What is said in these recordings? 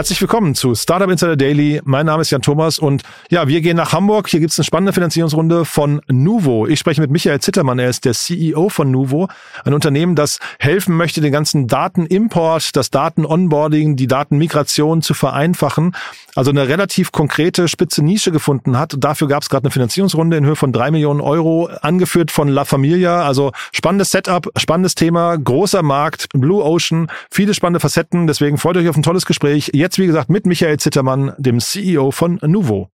Herzlich willkommen zu Startup Insider Daily. Mein Name ist Jan Thomas und ja, wir gehen nach Hamburg. Hier gibt es eine spannende Finanzierungsrunde von Nuvo. Ich spreche mit Michael Zittermann. Er ist der CEO von Nuvo, ein Unternehmen, das helfen möchte, den ganzen Datenimport, das Daten-Onboarding, die Datenmigration zu vereinfachen. Also eine relativ konkrete, spitze Nische gefunden hat. Dafür gab es gerade eine Finanzierungsrunde in Höhe von drei Millionen Euro, angeführt von La Familia. Also spannendes Setup, spannendes Thema, großer Markt, Blue Ocean, viele spannende Facetten. Deswegen freut euch auf ein tolles Gespräch. Jetzt, wie gesagt, mit Michael Zittermann, dem CEO von Nuvo.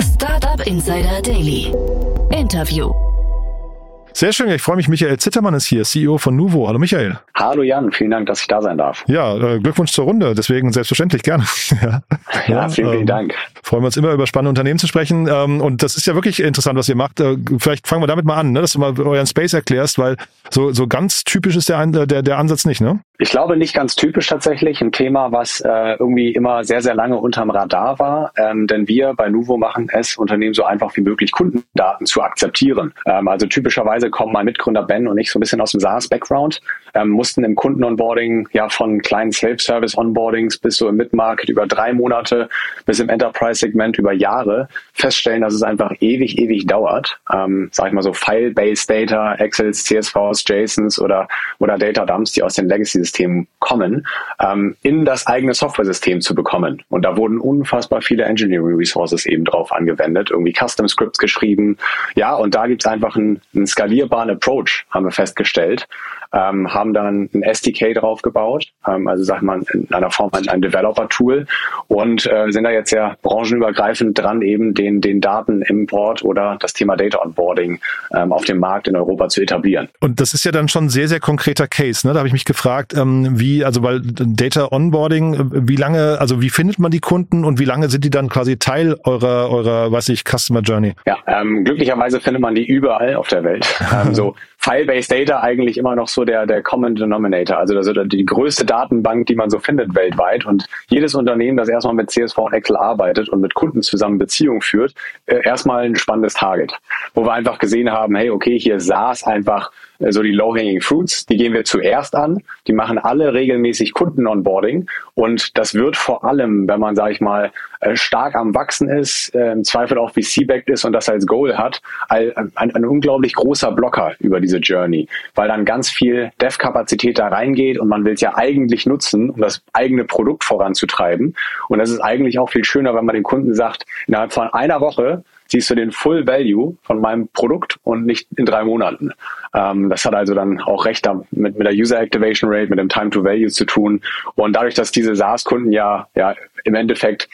Startup Insider Daily. Interview. Sehr schön, ich freue mich. Michael Zittermann ist hier, CEO von Nuvo. Hallo Michael. Hallo Jan, vielen Dank, dass ich da sein darf. Ja, äh, Glückwunsch zur Runde, deswegen selbstverständlich gerne. ja, ja, vielen, vielen ähm, Dank. Freuen wir uns immer über spannende Unternehmen zu sprechen. Ähm, und das ist ja wirklich interessant, was ihr macht. Äh, vielleicht fangen wir damit mal an, ne, dass du mal euren Space erklärst, weil so, so ganz typisch ist der, der, der Ansatz nicht, ne? Ich glaube nicht ganz typisch tatsächlich. Ein Thema, was äh, irgendwie immer sehr, sehr lange unterm Radar war. Ähm, denn wir bei Nuvo machen es Unternehmen so einfach wie möglich, Kundendaten zu akzeptieren. Ähm, also typischerweise kommen mein Mitgründer Ben und ich so ein bisschen aus dem SaaS-Background, ähm, mussten im Kunden-Onboarding ja von kleinen Self-Service-Onboardings bis so im Mid-Market über drei Monate bis im Enterprise-Segment über Jahre feststellen, dass es einfach ewig, ewig dauert. Ähm, sag ich mal so File-Based Data, Excels, CSVs, JSONs oder, oder Data Dumps, die aus den Legacy System kommen, ähm, in das eigene Software-System zu bekommen. Und da wurden unfassbar viele Engineering Resources eben drauf angewendet, irgendwie Custom Scripts geschrieben. Ja, und da gibt es einfach einen, einen skalierbaren Approach, haben wir festgestellt ähm, haben dann ein SDK draufgebaut, ähm, also sag mal in einer Form ein, ein Developer-Tool und äh, sind da jetzt ja branchenübergreifend dran, eben den, den Datenimport oder das Thema Data Onboarding ähm, auf dem Markt in Europa zu etablieren. Und das ist ja dann schon ein sehr, sehr konkreter Case. Ne? Da habe ich mich gefragt, ähm, wie, also weil Data Onboarding, äh, wie lange, also wie findet man die Kunden und wie lange sind die dann quasi Teil eurer, eurer, weiß ich, Customer Journey? Ja, ähm, glücklicherweise findet man die überall auf der Welt. ähm, so File-based Data eigentlich immer noch so der, der Common Denominator, also das ist die größte Datenbank, die man so findet weltweit. Und jedes Unternehmen, das erstmal mit CSV und Excel arbeitet und mit Kunden zusammen Beziehungen führt, äh, erstmal ein spannendes Target, wo wir einfach gesehen haben, hey, okay, hier saß einfach äh, so die Low-Hanging Fruits, die gehen wir zuerst an. Die machen alle regelmäßig Kunden-Onboarding. Und das wird vor allem, wenn man, sage ich mal, äh, stark am Wachsen ist, im Zweifel auch VC-backed ist und das als Goal hat, ein, ein, ein unglaublich großer Blocker über diese Journey, weil dann ganz viel Dev-Kapazität da reingeht und man will es ja eigentlich nutzen, um das eigene Produkt voranzutreiben. Und das ist eigentlich auch viel schöner, wenn man den Kunden sagt, innerhalb von einer Woche siehst du den Full Value von meinem Produkt und nicht in drei Monaten. Ähm, das hat also dann auch recht mit, mit der User Activation Rate, mit dem Time to Value zu tun. Und dadurch, dass diese SaaS-Kunden ja, ja im Endeffekt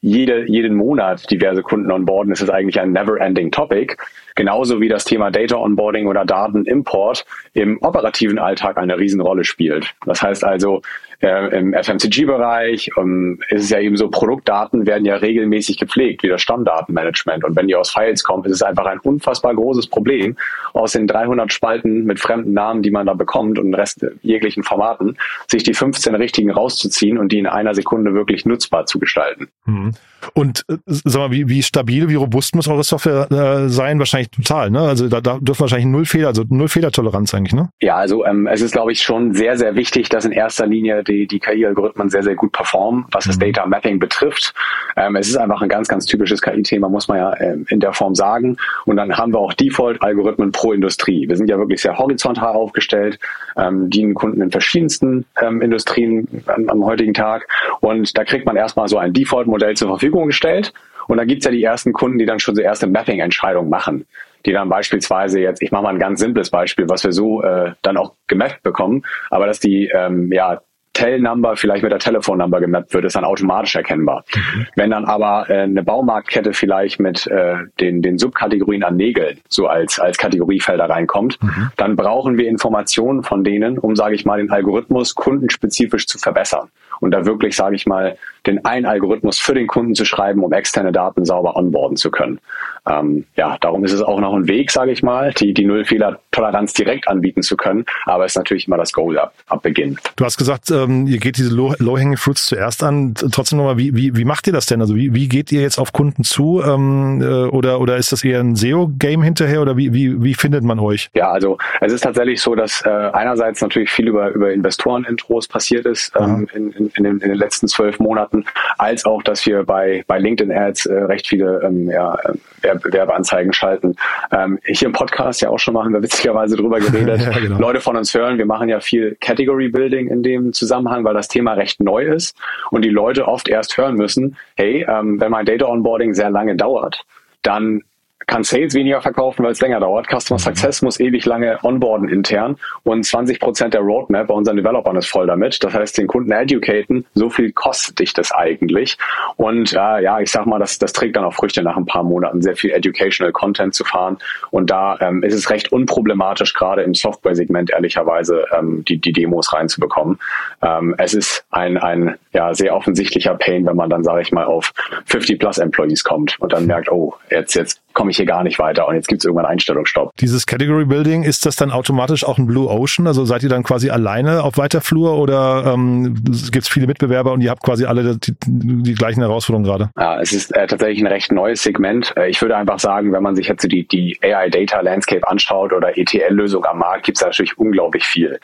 jede, jeden Monat diverse Kunden onboarden, ist es eigentlich ein never-ending Topic. Genauso wie das Thema Data Onboarding oder Datenimport im operativen Alltag eine Riesenrolle spielt. Das heißt also, äh, im FMCG-Bereich ähm, ist es ja eben so, Produktdaten werden ja regelmäßig gepflegt, wie das Stammdatenmanagement. Und wenn die aus Files kommen, ist es einfach ein unfassbar großes Problem, aus den 300 Spalten mit fremden Namen, die man da bekommt und Rest jeglichen Formaten, sich die 15 richtigen rauszuziehen und die in einer Sekunde wirklich nutzbar zu gestalten. Mhm. Und äh, sag mal, wie, wie stabil, wie robust muss eure Software äh, sein? Wahrscheinlich total, ne? Also da, da dürfen wahrscheinlich null Fehler, also null Fehlertoleranz eigentlich, ne? Ja, also ähm, es ist, glaube ich, schon sehr, sehr wichtig, dass in erster Linie die, die KI-Algorithmen sehr, sehr gut performen, was das mhm. Data Mapping betrifft. Ähm, es ist einfach ein ganz, ganz typisches KI-Thema, muss man ja ähm, in der Form sagen. Und dann haben wir auch Default-Algorithmen pro Industrie. Wir sind ja wirklich sehr horizontal aufgestellt, ähm, dienen Kunden in verschiedensten ähm, Industrien am, am heutigen Tag. Und da kriegt man erstmal so ein Default-Modell zur Verfügung gestellt. Und da gibt's ja die ersten Kunden, die dann schon so erste Mapping-Entscheidungen machen die dann beispielsweise jetzt, ich mache mal ein ganz simples Beispiel, was wir so äh, dann auch gemappt bekommen, aber dass die ähm, ja Tell-Number vielleicht mit der Telefonnummer gemappt wird, ist dann automatisch erkennbar. Mhm. Wenn dann aber äh, eine Baumarktkette vielleicht mit äh, den, den Subkategorien an Nägeln so als, als Kategoriefelder reinkommt, mhm. dann brauchen wir Informationen von denen, um, sage ich mal, den Algorithmus kundenspezifisch zu verbessern. Und da wirklich, sage ich mal, den einen Algorithmus für den Kunden zu schreiben, um externe Daten sauber onboarden zu können. Ähm, ja, darum ist es auch noch ein Weg, sage ich mal, die, die Nullfehler-Toleranz direkt anbieten zu können, aber es ist natürlich immer das Goal ab, ab Beginn. Du hast gesagt, ähm, ihr geht diese Low-Hanging Fruits zuerst an. Trotzdem nochmal, wie, wie, wie macht ihr das denn? Also wie, wie geht ihr jetzt auf Kunden zu? Ähm, äh, oder, oder ist das eher ein SEO-Game hinterher oder wie, wie, wie findet man euch? Ja, also es ist tatsächlich so, dass äh, einerseits natürlich viel über, über Investoren-Intros passiert ist ähm, in, in, in, den, in den letzten zwölf Monaten, als auch, dass wir bei, bei LinkedIn-Ads äh, recht viele ähm, ja, Werbeanzeigen schalten. Ähm, hier im Podcast ja auch schon mal haben wir witzigerweise drüber geredet. ja, genau. Leute von uns hören, wir machen ja viel Category Building in dem Zusammenhang, weil das Thema recht neu ist und die Leute oft erst hören müssen, hey, ähm, wenn mein Data Onboarding sehr lange dauert, dann kann Sales weniger verkaufen, weil es länger dauert. Customer mhm. Success muss ewig lange onboarden intern und 20 Prozent der Roadmap bei unseren Developern ist voll damit. Das heißt, den Kunden educaten, so viel kostet dich das eigentlich. Und äh, ja, ich sag mal, das, das trägt dann auch Früchte nach ein paar Monaten, sehr viel Educational Content zu fahren. Und da ähm, ist es recht unproblematisch, gerade im Software-Segment ehrlicherweise ähm, die, die Demos reinzubekommen. Ähm, es ist ein, ein ja, sehr offensichtlicher Pain, wenn man dann, sage ich mal, auf 50 plus Employees kommt und dann merkt, oh, jetzt, jetzt komme ich hier gar nicht weiter und jetzt gibt es irgendwann Einstellungsstopp. Dieses Category Building, ist das dann automatisch auch ein Blue Ocean? Also seid ihr dann quasi alleine auf weiter Flur oder ähm, gibt es viele Mitbewerber und ihr habt quasi alle die, die gleichen Herausforderungen gerade? Ja, es ist äh, tatsächlich ein recht neues Segment. Äh, ich würde einfach sagen, wenn man sich jetzt die, die AI Data Landscape anschaut oder ETL-Lösungen am Markt, gibt es natürlich unglaublich viel.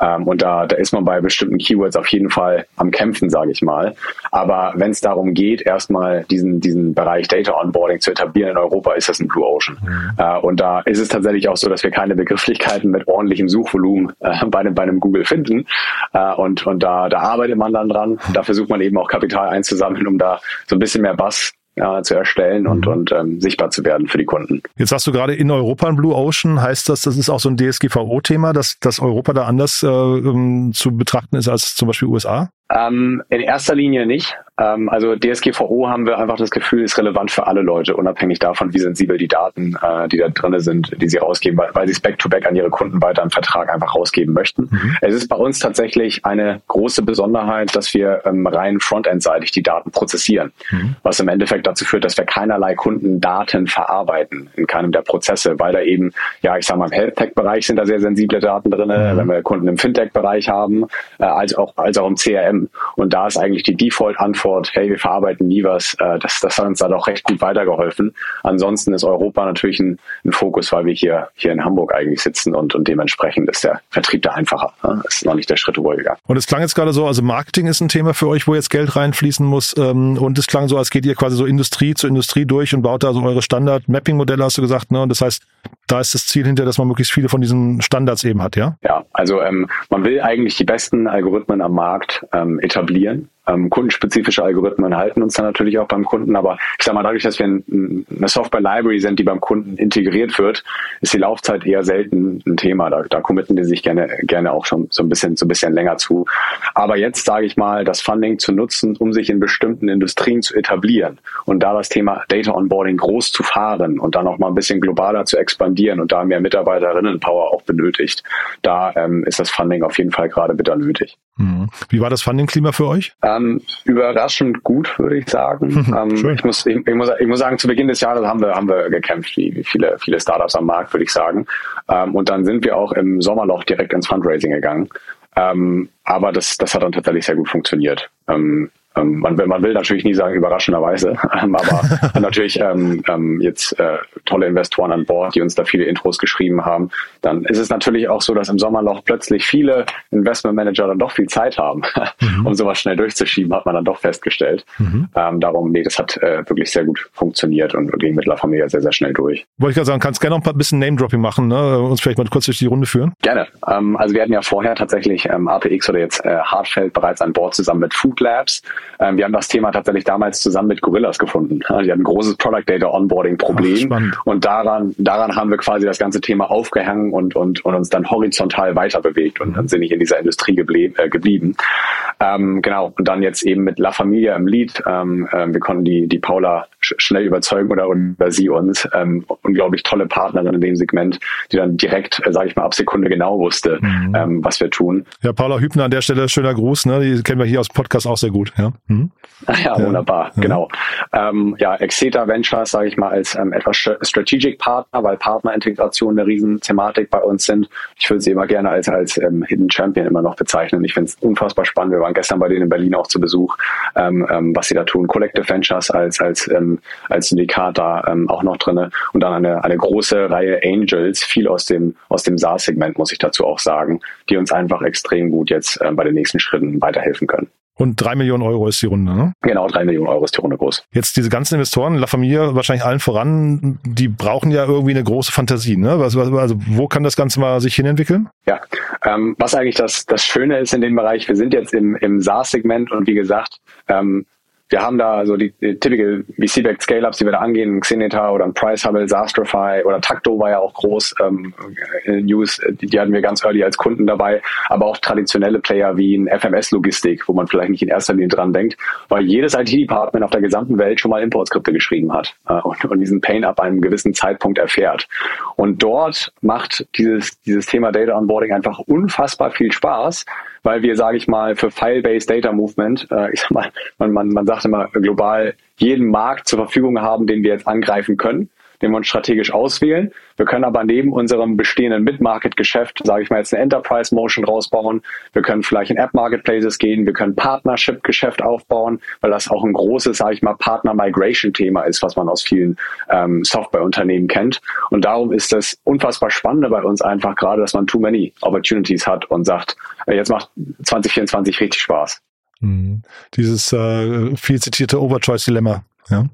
Ähm, und da, da ist man bei bestimmten Keywords auf jeden Fall am Kämpfen, sage ich mal. Aber wenn es darum geht, erstmal diesen, diesen Bereich Data Onboarding zu etablieren in Europa, ist das ein Blue Ocean. Mhm. Äh, und da ist es tatsächlich auch so, dass wir keine Begrifflichkeiten mit ordentlichem Suchvolumen äh, bei, einem, bei einem Google finden. Äh, und und da, da arbeitet man dann dran. Da versucht man eben auch Kapital einzusammeln, um da so ein bisschen mehr Bass ja, zu erstellen und, mhm. und ähm, sichtbar zu werden für die Kunden. Jetzt hast du gerade in Europa ein Blue Ocean. Heißt das, das ist auch so ein DSGVO-Thema, dass, dass Europa da anders äh, ähm, zu betrachten ist als zum Beispiel USA? Ähm, in erster Linie nicht. Ähm, also DSGVO haben wir einfach das Gefühl, ist relevant für alle Leute, unabhängig davon, wie sensibel die Daten, äh, die da drinne sind, die sie rausgeben, weil, weil sie es back-to-back an ihre Kunden weiter im Vertrag einfach rausgeben möchten. Mhm. Es ist bei uns tatsächlich eine große Besonderheit, dass wir ähm, rein frontend-seitig die Daten prozessieren, mhm. was im Endeffekt dazu führt, dass wir keinerlei Kundendaten verarbeiten in keinem der Prozesse, weil da eben, ja, ich sage mal, im Health-Tech-Bereich sind da sehr sensible Daten drinne, mhm. wenn wir Kunden im Fintech-Bereich haben, äh, als auch als auch im CRM. Und da ist eigentlich die Default-Antwort, hey, wir verarbeiten nie was. Äh, das, das hat uns da doch recht gut weitergeholfen. Ansonsten ist Europa natürlich ein, ein Fokus, weil wir hier, hier in Hamburg eigentlich sitzen und, und dementsprechend ist der Vertrieb da einfacher. Das ist noch nicht der Schritt ruhiger. Und es klang jetzt gerade so, also Marketing ist ein Thema für euch, wo jetzt Geld reinfließen muss. Ähm, und es klang so, als geht ihr quasi so Industrie zu Industrie durch und baut da so eure Standard-Mapping-Modelle, hast du gesagt. Ne? Und das heißt, da ist das Ziel hinter, dass man möglichst viele von diesen Standards eben hat, ja? Ja, also ähm, man will eigentlich die besten Algorithmen am Markt ähm, etablieren ähm, kundenspezifische Algorithmen halten uns dann natürlich auch beim Kunden, aber ich sage mal, dadurch, dass wir ein, eine Software-Library sind, die beim Kunden integriert wird, ist die Laufzeit eher selten ein Thema. Da, da committen die sich gerne, gerne auch schon so ein bisschen, so ein bisschen länger zu. Aber jetzt sage ich mal, das Funding zu nutzen, um sich in bestimmten Industrien zu etablieren und da das Thema Data Onboarding groß zu fahren und dann auch mal ein bisschen globaler zu expandieren und da mehr Mitarbeiterinnen-Power auch benötigt, da ähm, ist das Funding auf jeden Fall gerade bitter nötig. Mhm. Wie war das Funding-Klima für euch? Ähm, überraschend gut, würde ich sagen. ähm, ich, muss, ich, ich, muss, ich muss sagen, zu Beginn des Jahres haben wir, haben wir gekämpft, wie, wie viele, viele Startups am Markt, würde ich sagen. Ähm, und dann sind wir auch im Sommerloch direkt ins Fundraising gegangen. Ähm, aber das, das hat dann tatsächlich sehr gut funktioniert. Ähm, man, will, man will natürlich nie sagen überraschenderweise, ähm, aber natürlich ähm, ähm, jetzt äh, tolle Investoren an Bord, die uns da viele Intros geschrieben haben. Dann ist es natürlich auch so, dass im Sommerloch plötzlich viele Investmentmanager dann doch viel Zeit haben, mhm. um sowas schnell durchzuschieben, hat man dann doch festgestellt. Mhm. Ähm, darum, nee, das hat äh, wirklich sehr gut funktioniert und ging mit La Familia sehr, sehr schnell durch. Wollte ich gerade sagen, kannst gerne noch ein bisschen Name-Dropping machen, ne? uns vielleicht mal kurz durch die Runde führen? Gerne. Ähm, also wir hatten ja vorher tatsächlich ähm, APX oder jetzt äh, Hartfeld bereits an Bord zusammen mit Food Labs. Ähm, wir haben das Thema tatsächlich damals zusammen mit Gorillas gefunden. die hatten ein großes Product Data Onboarding Problem Ach, und daran, daran haben wir quasi das ganze Thema aufgehangen und, und, und uns dann horizontal weiter bewegt und dann sind ich in dieser Industrie geblieben. Äh, geblieben. Ähm, genau, und dann jetzt eben mit La Familia im Lead. Ähm, äh, wir konnten die, die Paula sch schnell überzeugen oder, oder sie uns. Ähm, unglaublich tolle Partnerin in dem Segment, die dann direkt, äh, sage ich mal, ab Sekunde genau wusste, mhm. ähm, was wir tun. Ja, Paula Hübner an der Stelle, schöner Gruß. Ne? Die kennen wir hier aus dem Podcast auch sehr gut. Ja, mhm. ja, wunderbar, ja. genau. Ähm, ja, Exeter Ventures, sage ich mal, als ähm, etwas Strategic Partner, weil Partnerintegration eine Riesenthematik bei uns sind. Ich würde sie immer gerne als, als ähm, Hidden Champion immer noch bezeichnen. Ich finde es unfassbar spannend. Wir waren gestern bei denen in Berlin auch zu Besuch, ähm, ähm, was sie da tun. Collective Ventures als, als, ähm, als Syndikat da ähm, auch noch drinne und dann eine, eine große Reihe Angels, viel aus dem, aus dem SaaS-Segment, muss ich dazu auch sagen, die uns einfach extrem gut jetzt äh, bei den nächsten Schritten weiterhelfen können. Und drei Millionen Euro ist die Runde, ne? Genau, drei Millionen Euro ist die Runde groß. Jetzt diese ganzen Investoren, La Familia wahrscheinlich allen voran, die brauchen ja irgendwie eine große Fantasie, ne? Also, also wo kann das Ganze mal sich hinentwickeln? Ja, ähm, was eigentlich das, das Schöne ist in dem Bereich, wir sind jetzt im, im SaaS-Segment und wie gesagt, ähm, wir haben da so die, die typical VC-backed Scale-Ups, die wir da angehen, Xeneta oder ein Price Hubble, Zastrify oder Takto war ja auch groß, ähm, News, die, die hatten wir ganz early als Kunden dabei, aber auch traditionelle Player wie ein FMS-Logistik, wo man vielleicht nicht in erster Linie dran denkt, weil jedes IT-Department auf der gesamten Welt schon mal Importskripte geschrieben hat äh, und, und diesen Pain ab einem gewissen Zeitpunkt erfährt. Und dort macht dieses, dieses Thema Data Onboarding einfach unfassbar viel Spaß, weil wir, sage ich mal, für File-Based Data Movement, äh, ich sag mal, man, man, man sagt immer global, jeden Markt zur Verfügung haben, den wir jetzt angreifen können den wir uns strategisch auswählen. Wir können aber neben unserem bestehenden Mid-Market-Geschäft, sage ich mal jetzt eine Enterprise-Motion rausbauen. Wir können vielleicht in App-Marketplaces gehen. Wir können Partnership-Geschäft aufbauen, weil das auch ein großes, sage ich mal, Partner-Migration-Thema ist, was man aus vielen ähm, Softwareunternehmen kennt. Und darum ist das unfassbar Spannende bei uns einfach gerade, dass man too many Opportunities hat und sagt, äh, jetzt macht 2024 richtig Spaß. Mhm. Dieses äh, viel zitierte Overchoice-Dilemma. Ja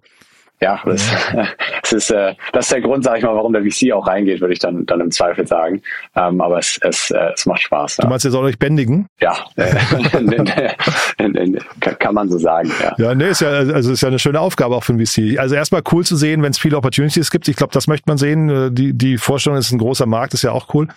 ja, das, das ist äh, das ist der Grund, sage ich mal, warum der VC auch reingeht, würde ich dann dann im Zweifel sagen. Ähm, aber es es, äh, es macht Spaß. Ja. Du meinst, ihr sollt euch bändigen? Ja, kann man so sagen. Ja, ja nee, ist ja also ist ja eine schöne Aufgabe auch für ein VC. Also erstmal cool zu sehen, wenn es viele Opportunities gibt. Ich glaube, das möchte man sehen. Äh, die die Vorstellung ist ein großer Markt, ist ja auch cool.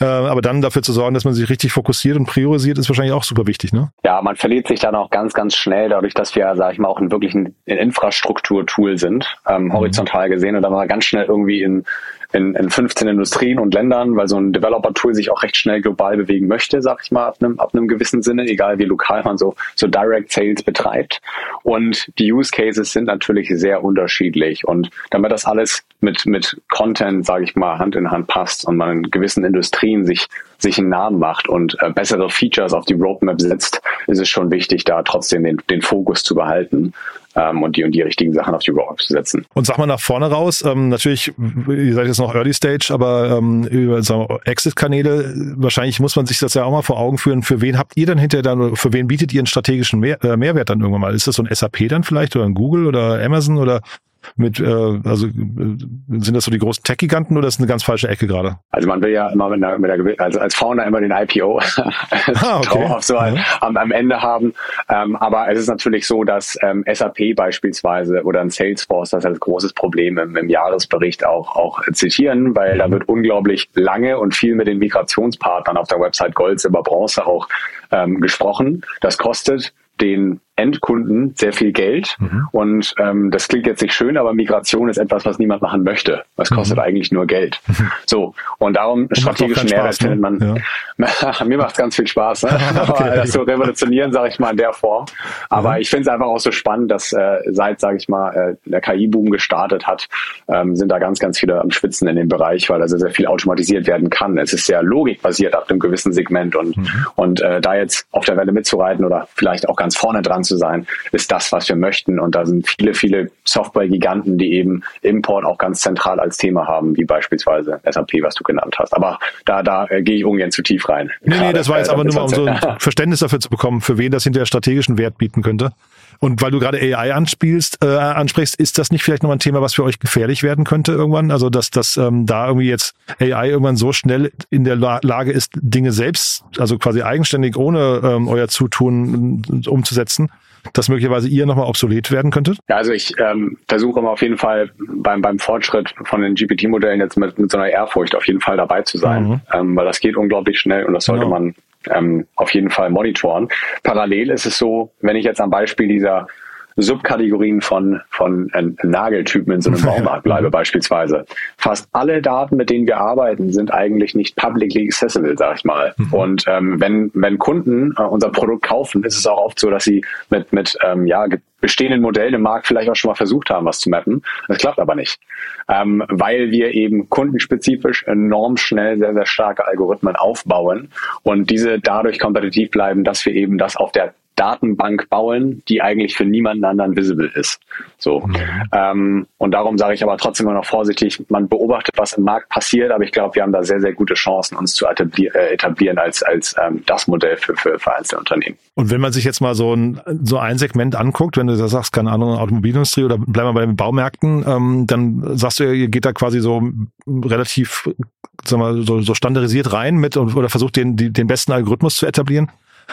Äh, aber dann dafür zu sorgen, dass man sich richtig fokussiert und priorisiert, ist wahrscheinlich auch super wichtig, ne? Ja, man verliert sich dann auch ganz, ganz schnell, dadurch, dass wir, sage ich mal, auch ein wirklich ein Infrastrukturtool sind, ähm, mhm. horizontal gesehen, und dann mal ganz schnell irgendwie in in, in 15 Industrien und Ländern, weil so ein Developer-Tool sich auch recht schnell global bewegen möchte, sag ich mal, ab einem, ab einem gewissen Sinne, egal wie lokal man so, so Direct Sales betreibt. Und die Use Cases sind natürlich sehr unterschiedlich. Und damit das alles mit, mit Content, sage ich mal, Hand in Hand passt und man in gewissen Industrien sich, sich einen Namen macht und äh, bessere Features auf die Roadmap setzt, ist es schon wichtig, da trotzdem den, den Fokus zu behalten ähm, und die und die richtigen Sachen auf die Roadmap zu setzen. Und sag mal nach vorne raus, ähm, natürlich, ihr seid jetzt noch Early Stage, aber ähm, über Exit-Kanäle, wahrscheinlich muss man sich das ja auch mal vor Augen führen. Für wen habt ihr dann hinterher dann, für wen bietet ihr einen strategischen Mehr, äh, Mehrwert dann irgendwann mal? Ist das so ein SAP dann vielleicht oder ein Google oder Amazon oder mit, äh, also äh, sind das so die großen Tech-Giganten oder ist das eine ganz falsche Ecke gerade? Also man will ja immer mit der, mit der also als Founder immer den IPO ah, okay. so ja. am, am Ende haben. Ähm, aber es ist natürlich so, dass ähm, SAP beispielsweise oder ein Salesforce das als großes Problem im, im Jahresbericht auch, auch zitieren, weil mhm. da wird unglaublich lange und viel mit den Migrationspartnern auf der Website Gold, Silber, Bronze auch ähm, gesprochen. Das kostet den Endkunden sehr viel Geld. Mhm. Und ähm, das klingt jetzt nicht schön, aber Migration ist etwas, was niemand machen möchte. Das kostet mhm. eigentlich nur Geld. Mhm. So, und darum und strategischen Mehrwert Spaß, ne? findet man. Ja. mir macht es ganz viel Spaß, ne? okay. das so revolutionieren, sage ich mal, in der Form. Aber mhm. ich finde es einfach auch so spannend, dass äh, seit, sage ich mal, äh, der KI-Boom gestartet hat, ähm, sind da ganz, ganz viele am Schwitzen in dem Bereich, weil also sehr viel automatisiert werden kann. Es ist sehr logikbasiert ab einem gewissen Segment und, mhm. und äh, da jetzt auf der Welle mitzureiten oder vielleicht auch ganz vorne dran zu sein, ist das, was wir möchten. Und da sind viele, viele Software-Giganten, die eben Import auch ganz zentral als Thema haben, wie beispielsweise SAP, was du genannt hast. Aber da, da äh, gehe ich ungern zu tief rein. Nee, Gerade, nee, das war jetzt äh, aber nur mal, um so ein Verständnis dafür zu bekommen, für wen das hinterher strategischen Wert bieten könnte. Und weil du gerade AI anspielst, äh, ansprichst, ist das nicht vielleicht nochmal ein Thema, was für euch gefährlich werden könnte irgendwann? Also dass, dass ähm, da irgendwie jetzt AI irgendwann so schnell in der La Lage ist, Dinge selbst, also quasi eigenständig ohne ähm, euer Zutun umzusetzen, dass möglicherweise ihr nochmal obsolet werden könntet? Ja, also ich ähm, versuche immer auf jeden Fall beim, beim Fortschritt von den GPT-Modellen jetzt mit, mit so einer Ehrfurcht auf jeden Fall dabei zu sein, mhm. ähm, weil das geht unglaublich schnell und das sollte ja. man ähm, auf jeden Fall monitoren. Parallel ist es so, wenn ich jetzt am Beispiel dieser Subkategorien von, von äh, Nageltypen in so einem Baumarkt bleibe beispielsweise. Fast alle Daten, mit denen wir arbeiten, sind eigentlich nicht publicly accessible, sag ich mal. Mhm. Und ähm, wenn, wenn Kunden äh, unser Produkt kaufen, ist es auch oft so, dass sie mit, mit ähm, ja, bestehenden Modellen im Markt vielleicht auch schon mal versucht haben, was zu mappen. Das klappt aber nicht, ähm, weil wir eben kundenspezifisch enorm schnell sehr, sehr starke Algorithmen aufbauen und diese dadurch kompetitiv bleiben, dass wir eben das auf der Datenbank bauen, die eigentlich für niemanden anderen visible ist. So. Mhm. Ähm, und darum sage ich aber trotzdem immer noch vorsichtig, man beobachtet, was im Markt passiert, aber ich glaube, wir haben da sehr, sehr gute Chancen, uns zu etablieren, äh, etablieren als, als ähm, das Modell für, für, für einzelne Unternehmen. Und wenn man sich jetzt mal so ein, so ein Segment anguckt, wenn du da sagst, keine Ahnung, Automobilindustrie oder bleiben wir bei den Baumärkten, ähm, dann sagst du, ihr geht da quasi so relativ sag mal, so, so standardisiert rein mit oder versucht den, den besten Algorithmus zu etablieren.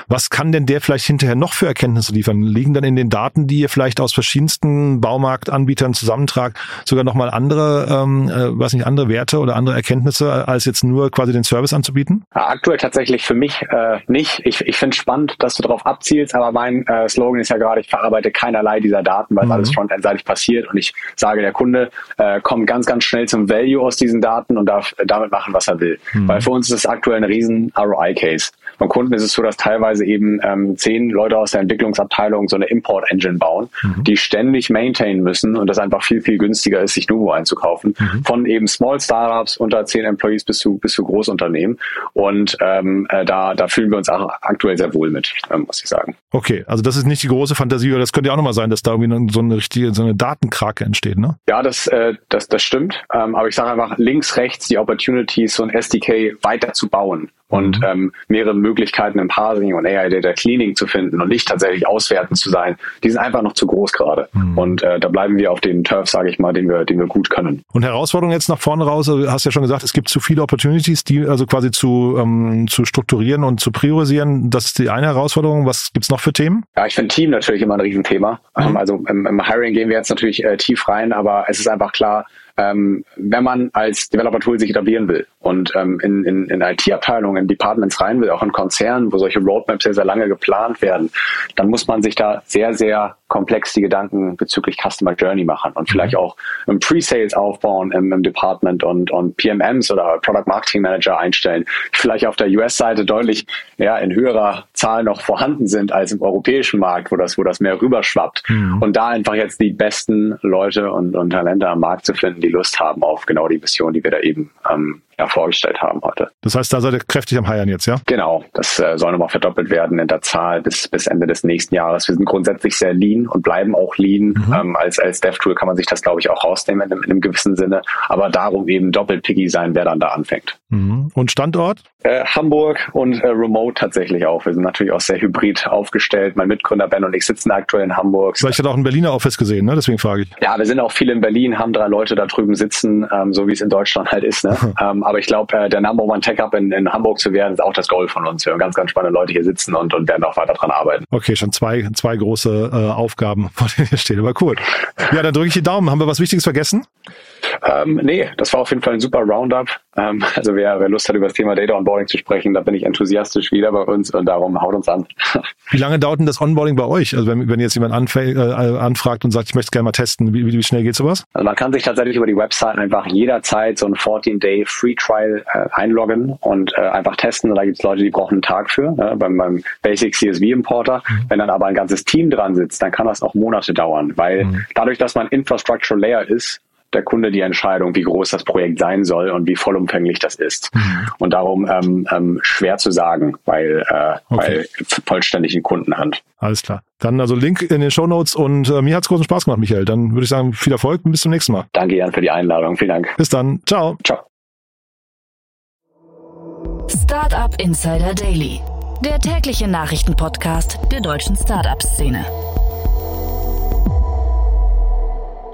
Was kann denn der vielleicht hinterher noch für Erkenntnisse liefern? Liegen dann in den Daten, die ihr vielleicht aus verschiedensten Baumarktanbietern zusammentragt, sogar nochmal andere, ähm, äh, was nicht, andere Werte oder andere Erkenntnisse, als jetzt nur quasi den Service anzubieten? aktuell tatsächlich für mich äh, nicht. Ich, ich finde spannend, dass du darauf abzielst, aber mein äh, Slogan ist ja gerade, ich verarbeite keinerlei dieser Daten, weil mhm. alles frontendseitig passiert und ich sage, der Kunde äh, kommt ganz, ganz schnell zum Value aus diesen Daten und darf damit machen, was er will. Mhm. Weil für uns ist es aktuell ein riesen ROI-Case. Beim Kunden ist es so, dass teilweise eben ähm, zehn Leute aus der Entwicklungsabteilung so eine Import-Engine bauen, mhm. die ständig maintainen müssen und das einfach viel, viel günstiger ist, sich Nuvo einzukaufen. Mhm. Von eben Small Startups unter zehn Employees bis zu, bis zu Großunternehmen. Und ähm, äh, da, da fühlen wir uns auch aktuell sehr wohl mit, ähm, muss ich sagen. Okay, also das ist nicht die große Fantasie, oder das könnte ja auch nochmal sein, dass da irgendwie so eine richtige, so eine Datenkrake entsteht, ne? Ja, das, äh, das, das stimmt. Ähm, aber ich sage einfach links, rechts die Opportunities, so ein SDK weiter zu bauen und mhm. ähm, mehrere Möglichkeiten im Parsing und AI Data Cleaning zu finden und nicht tatsächlich auswerten zu sein, die sind einfach noch zu groß gerade. Mhm. Und äh, da bleiben wir auf den Turf, sage ich mal, den wir, den wir gut können. Und Herausforderungen jetzt nach vorne raus, also hast ja schon gesagt, es gibt zu viele Opportunities, die also quasi zu, ähm, zu strukturieren und zu priorisieren. Das ist die eine Herausforderung. Was gibt's noch für Themen? Ja, ich finde Team natürlich immer ein Riesenthema. Mhm. Also im, im Hiring gehen wir jetzt natürlich äh, tief rein, aber es ist einfach klar, ähm, wenn man als Developer-Tool sich etablieren will und ähm, in, in, in IT-Abteilungen, in Departments rein will, auch in Konzernen, wo solche Roadmaps sehr, sehr lange geplant werden, dann muss man sich da sehr, sehr komplex die Gedanken bezüglich Customer Journey machen und vielleicht mhm. auch im Pre-Sales aufbauen im, im Department und, und PMMs oder Product Marketing Manager einstellen, die vielleicht auf der US-Seite deutlich ja, in höherer Zahl noch vorhanden sind als im europäischen Markt, wo das, wo das mehr rüberschwappt. Mhm. Und da einfach jetzt die besten Leute und, und Talente am Markt zu finden, die Lust haben auf genau die Mission, die wir da eben ähm, ja, vorgestellt haben heute. Das heißt, da seid ihr kräftig am Heiern jetzt, ja? Genau, das äh, soll nochmal verdoppelt werden in der Zahl bis, bis Ende des nächsten Jahres. Wir sind grundsätzlich sehr lean und bleiben auch lean. Mhm. Ähm, als als Dev-Tool kann man sich das, glaube ich, auch rausnehmen in einem, in einem gewissen Sinne. Aber darum eben doppelt picky sein, wer dann da anfängt. Mhm. Und Standort? Äh, Hamburg und äh, Remote tatsächlich auch. Wir sind natürlich auch sehr hybrid aufgestellt. Mein Mitgründer Ben und ich sitzen aktuell in Hamburg. Vielleicht hat auch ein Berliner Office gesehen, ne? deswegen frage ich. Ja, wir sind auch viel in Berlin, haben drei Leute da drüben sitzen, ähm, so wie es in Deutschland halt ist. Ne? ähm, aber ich glaube, äh, der Number One Tech Hub in, in Hamburg zu werden, ist auch das Goal von uns. Wir haben ganz, ganz spannende Leute hier sitzen und, und werden auch weiter dran arbeiten. Okay, schon zwei, zwei große äh, Aufgaben, vor denen hier stehen. Aber cool. Ja, dann drücke ich die Daumen. Haben wir was Wichtiges vergessen? Ähm, nee, das war auf jeden Fall ein super Roundup. Ähm, also wer, wer Lust hat, über das Thema Data Onboarding zu sprechen, da bin ich enthusiastisch wieder bei uns und darum haut uns an. Wie lange dauert denn das Onboarding bei euch? Also wenn, wenn jetzt jemand äh, anfragt und sagt, ich möchte es gerne mal testen, wie, wie schnell geht sowas? Also man kann sich tatsächlich über die Website einfach jederzeit so ein 14-Day Free Trial äh, einloggen und äh, einfach testen. Da gibt es Leute, die brauchen einen Tag für, ne, beim, beim Basic CSV Importer. Mhm. Wenn dann aber ein ganzes Team dran sitzt, dann kann das auch Monate dauern, weil mhm. dadurch, dass man Infrastructure Layer ist, der Kunde die Entscheidung, wie groß das Projekt sein soll und wie vollumfänglich das ist. Mhm. Und darum ähm, ähm, schwer zu sagen, weil, äh, okay. weil vollständig in Kundenhand. Alles klar. Dann also Link in den Show Notes und äh, mir hat's großen Spaß gemacht, Michael. Dann würde ich sagen, viel Erfolg und bis zum nächsten Mal. Danke, Jan, für die Einladung. Vielen Dank. Bis dann. Ciao. Ciao. Startup Insider Daily, der tägliche Nachrichtenpodcast der deutschen Startup-Szene.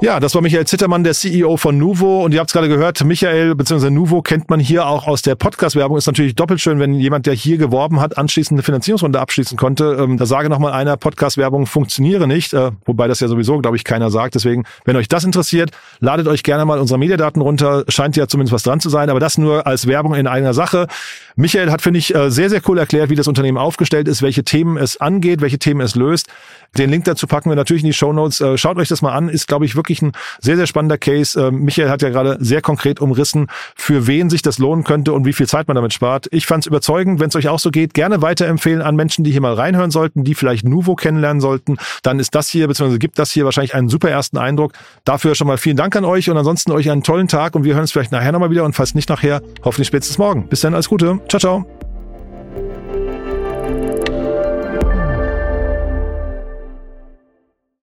Ja, das war Michael Zittermann, der CEO von Nuvo. Und ihr habt es gerade gehört, Michael bzw. Nuvo kennt man hier auch aus der Podcast-Werbung. Ist natürlich doppelt schön, wenn jemand, der hier geworben hat, anschließend eine Finanzierungsrunde abschließen konnte. Ähm, da sage nochmal einer, Podcast-Werbung funktioniere nicht. Äh, wobei das ja sowieso, glaube ich, keiner sagt. Deswegen, wenn euch das interessiert, ladet euch gerne mal unsere Mediadaten runter. Scheint ja zumindest was dran zu sein. Aber das nur als Werbung in einer Sache. Michael hat, finde ich, äh, sehr, sehr cool erklärt, wie das Unternehmen aufgestellt ist, welche Themen es angeht, welche Themen es löst. Den Link dazu packen wir natürlich in die Show Notes. Äh, schaut euch das mal an. Ist, glaube ich, wirklich ein sehr, sehr spannender Case. Ähm, Michael hat ja gerade sehr konkret umrissen, für wen sich das lohnen könnte und wie viel Zeit man damit spart. Ich fand es überzeugend. Wenn es euch auch so geht, gerne weiterempfehlen an Menschen, die hier mal reinhören sollten, die vielleicht Nuvo kennenlernen sollten. Dann ist das hier, beziehungsweise gibt das hier wahrscheinlich einen super ersten Eindruck. Dafür schon mal vielen Dank an euch und ansonsten euch einen tollen Tag und wir hören uns vielleicht nachher nochmal wieder und falls nicht nachher, hoffentlich spätestens morgen. Bis dann, alles Gute. Ciao, ciao.